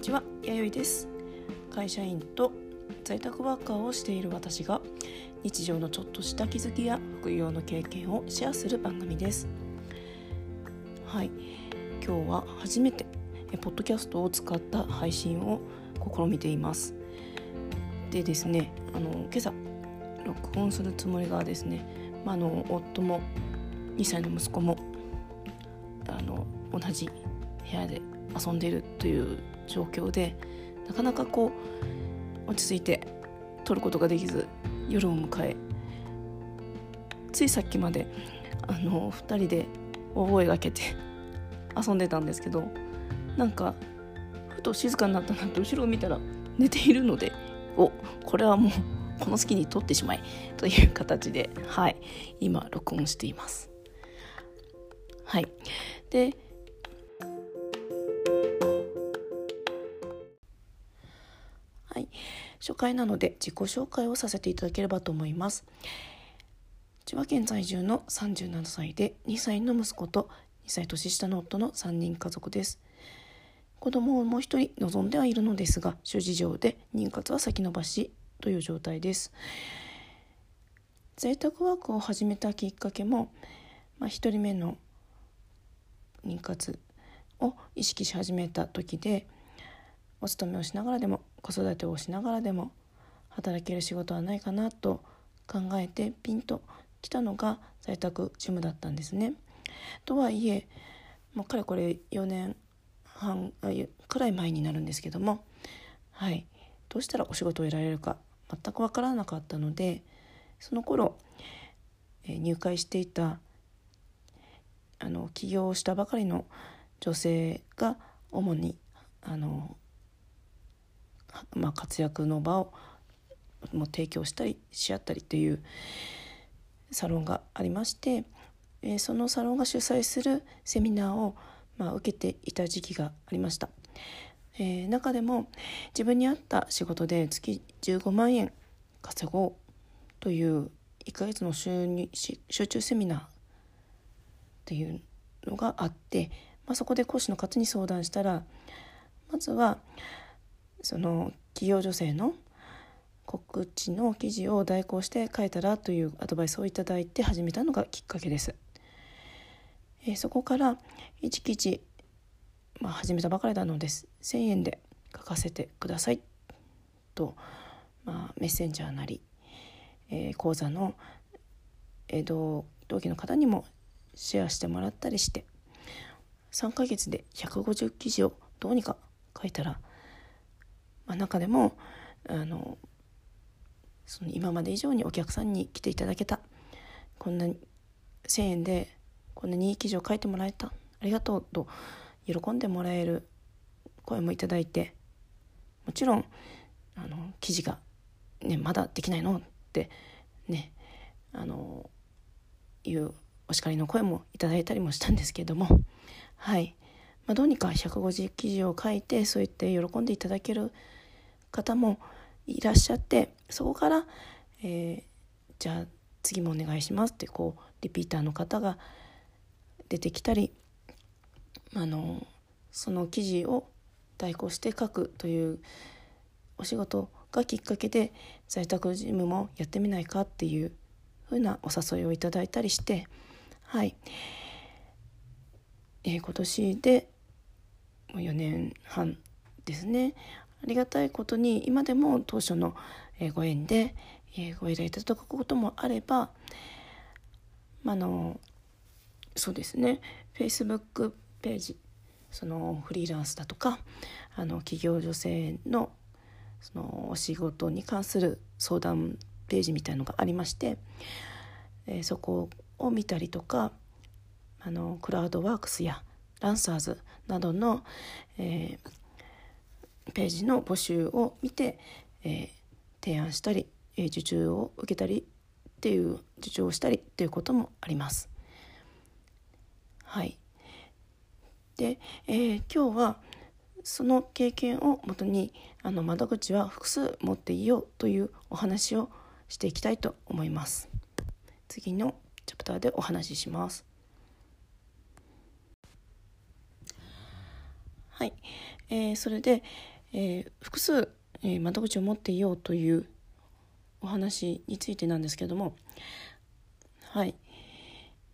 にちは、やよいです。会社員と在宅ワーカーをしている私が日常のちょっとした気づきや副業の経験をシェアする番組です。はい。今日は初めてポッドキャストを使った配信を試みています。でですねあの今朝録音するつもりがですね、まあ、あの夫も2歳の息子もあの同じ部屋で遊んでいるという状況でなかなかこう落ち着いて撮ることができず夜を迎えついさっきまであの2人で大声がけて遊んでたんですけどなんかふと静かになったなって後ろを見たら寝ているのでおこれはもうこの隙に撮ってしまいという形ではい今録音しています。はい。で初回なので自己紹介をさせていただければと思います。千葉県在住の37歳で2歳の息子と2歳年下の夫の3人家族です。子供をもう一人望んではいるのですが諸事情で妊活は先延ばしという状態です。在宅ワークを始めたきっかけも、まあ、1人目の妊活を意識し始めた時でお勤めをしながらでも子育てをしながらでも働ける仕事はないかなと考えてピンときたのが在宅事務だったんですね。とはいえもうかれこれ4年半くらい前になるんですけどもはいどうしたらお仕事を得られるか全く分からなかったのでその頃、え入会していたあの起業したばかりの女性が主にあの、まあ、活躍の場をも提供したりし合ったりというサロンがありまして、えー、そのサロンが主催するセミナーを、まあ、受けていた時期がありました。えー、中でも自分に合った仕事で月15万円稼ごうという1ヶ月の収入集中セミナーっていうのがあって、まあ、そこで講師の方に相談したらまずはその企業女性の告知の記事を代行して書いたらというアドバイスをいただいて始めたのがきっかけです。え、そこから1記事、まあ、始めたばかりなのです1,000円で書かせてくださいと、まあ、メッセンジャーなり、えー、講座の、えー、同同期の方にもシェアしてもらったりして3ヶ月で150記事をどうにか書いたら、まあ、中でもあのその今まで以上にお客さんに来ていただけたこんな1,000円でこんなにいい記事を書いてもらえたありがとうと喜んでもらえる声もいただいてもちろんあの記事が、ね、まだできないのってねあのいうお叱りの声もいただいたりもしたんですけれどもはい、まあ、どうにか150記事を書いてそう言って喜んでいただける方もいらっしゃってそこから、えー、じゃあ次もお願いしますってこうリピーターの方が出てきたりあのその記事を代行して書くというお仕事がきっかけで在宅事務もやってみないかっていうふうなお誘いをいただいたりしてはい、えー、今年でもう4年半ですね。ありがたいことに今でも当初のご縁でご依頼いただくこともあれば、あのそうですね。Facebook ページそのフリーランスだとかあの企業女性のそのお仕事に関する相談ページみたいのがありまして、え、そこを見たりとかあのクラウドワークスやランサーズなどの、えー、ページの募集を見て、えー、提案したり、えー、受注を受けたりっていう受注をしたりっていうこともあります。はい、で、えー、今日はその経験をもとにあの窓口は複数持っていようというお話をしていきたいと思います。次のチャプターでお話しします。はい、えー、それで、えー、複数、えー、窓口を持っていようというお話についてなんですけどもはい。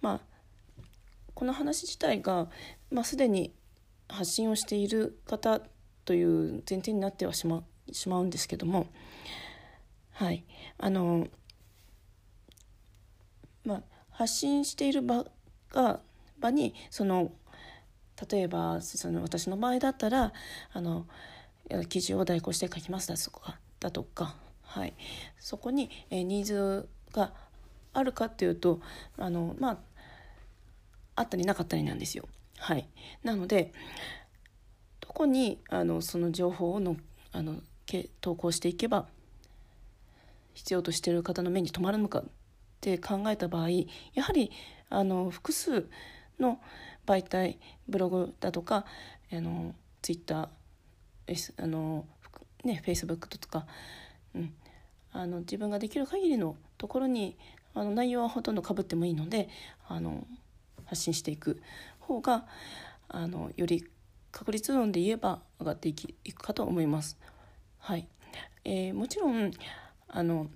まあこの話自体が、まあ、すでに発信をしている方という前提になってはしましまうんですけどもはい。あのまあ発信している場が場にその例えばその私の場合だったらあの記事を代行して書きますだとかだとか、はい、そこに、えニーズがあるかっていうとあのまああったりなかったりなんですよ。はい、なのでどこにあのその情報をのあの投稿していけば必要としている方の目に留まるのかって考えた場合やはりあの複数の媒体ブログだとかあのツイッターあのねフェイスブックとか、うん、あの自分ができる限りのところにあの内容はほとんどかぶってもいいのであの発信していく方があのより確率論で言えば上がっていきいくかと思います。はい。えー、もちろんあの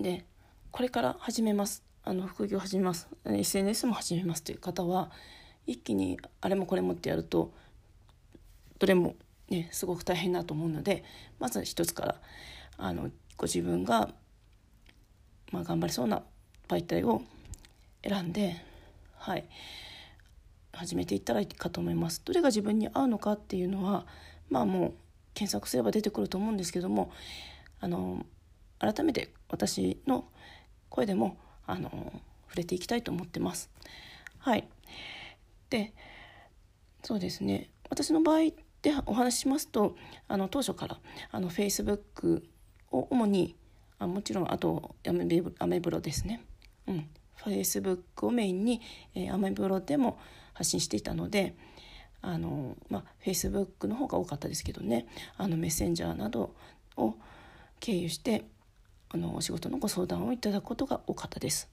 でこれから始めます。あの副業始めます SNS も始めますという方は一気にあれもこれもってやるとどれもねすごく大変だと思うのでまず一つからあのご自分が、まあ、頑張りそうな媒体を選んではい始めていったらいいかと思います。どれが自分に合うのかっていうのはまあもう検索すれば出てくると思うんですけどもあの改めて私の声でもあの触れていきたいと思ってます。はい、でそうですね。私の場合でお話ししますとあの当初からあの Facebook を主にあもちろんあとアメアメブロですね、うん、Facebook をメインに、えー、アメブロでも発信していたのであの、まあ、Facebook の方が多かったですけどね。あのメッセンジャーなどを経由してあのお仕事のご相談をいただくことが多かったです。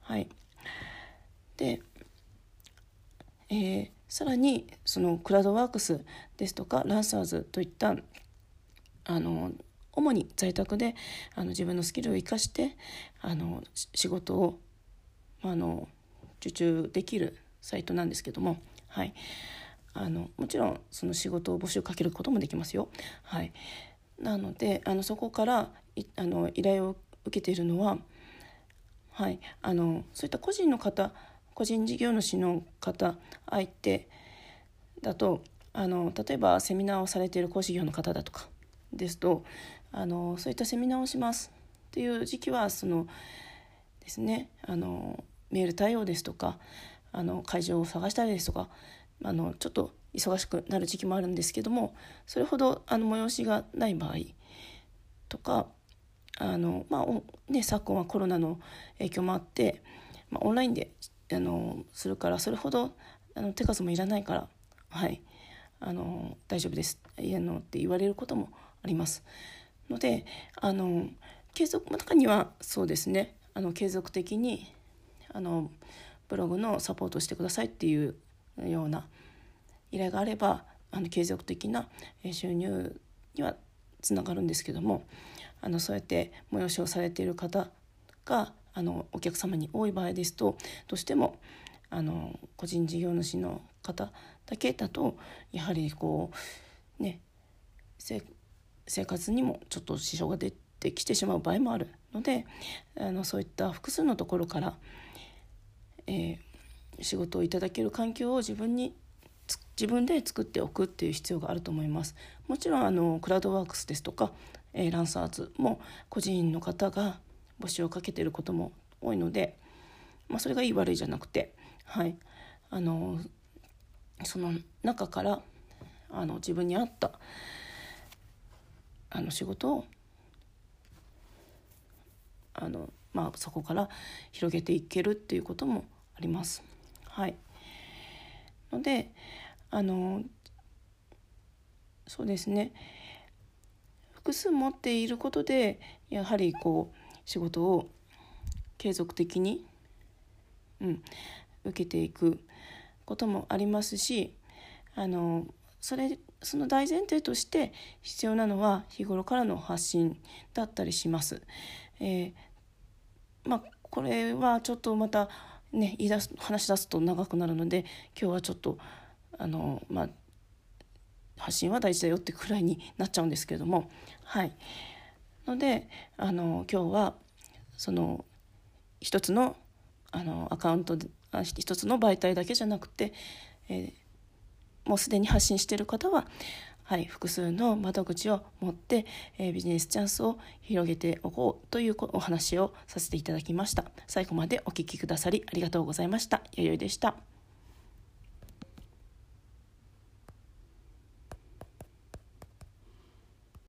はい、で、えー、さらにそのクラウドワークスですとかランサーズといったあの主に在宅であの自分のスキルを生かしてあの仕事をあの受注できるサイトなんですけども、はい、あのもちろんその仕事を募集かけることもできますよ。はい、なのであのそこからあの依頼を受けているのは、はい、あのそういった個人の方個人事業主の方相手だとあの例えばセミナーをされている講師業の方だとかですとあのそういったセミナーをしますっていう時期はそのですねあのメール対応ですとかあの会場を探したりですとかあのちょっと忙しくなる時期もあるんですけどもそれほどあの催しがない場合とかあの、まあね、昨今はコロナの影響もあって、まあ、オンラインであのするからそれほどあの手数もいらないから、はい、あの大丈夫ですいのって言われることもあります。のであの継続の中にはそうですねあの継続的にあのブログのサポートしてくださいっていうような依頼があればあの継続的な収入にはつながるんですけどもあのそうやって催しをされている方があのお客様に多い場合ですとどうしてもあの個人事業主の方だけだとやはりこうね生活にもちょっと支障が出てきてしまう場合もあるのであのそういった複数のところから、えー、仕事をいただける環境を自分に自分で作っておくっていう必要があると思います。もちろんあのクラウドワークスですとか、えー、ランサーズも個人の方が募集をかけていることも多いので、まあ、それがいい悪いじゃなくて、はい、あのその中からあの自分に合ったあの仕事をあの、まあ、そこから広げていけるっていうこともあります。はい、のであのそうですね複数持っていることでやはりこう仕事を継続的に、うん、受けていくこともありますしあのそれその大前提として必要なのは日頃からの発信だったりします。えー、まあ、これはちょっとまたね言い出す話し出すと長くなるので今日はちょっとあのまあ発信は大事だよってくらいになっちゃうんですけれども。はい。のであの今日はその一つのあのアカウントで一つの媒体だけじゃなくて、えー、もうすでに発信している方は、はい、複数の窓口を持って、えー、ビジネスチャンスを広げておこうというお話をさせていただきました。最後までお聴きくださりありがとうございました。よよいでした。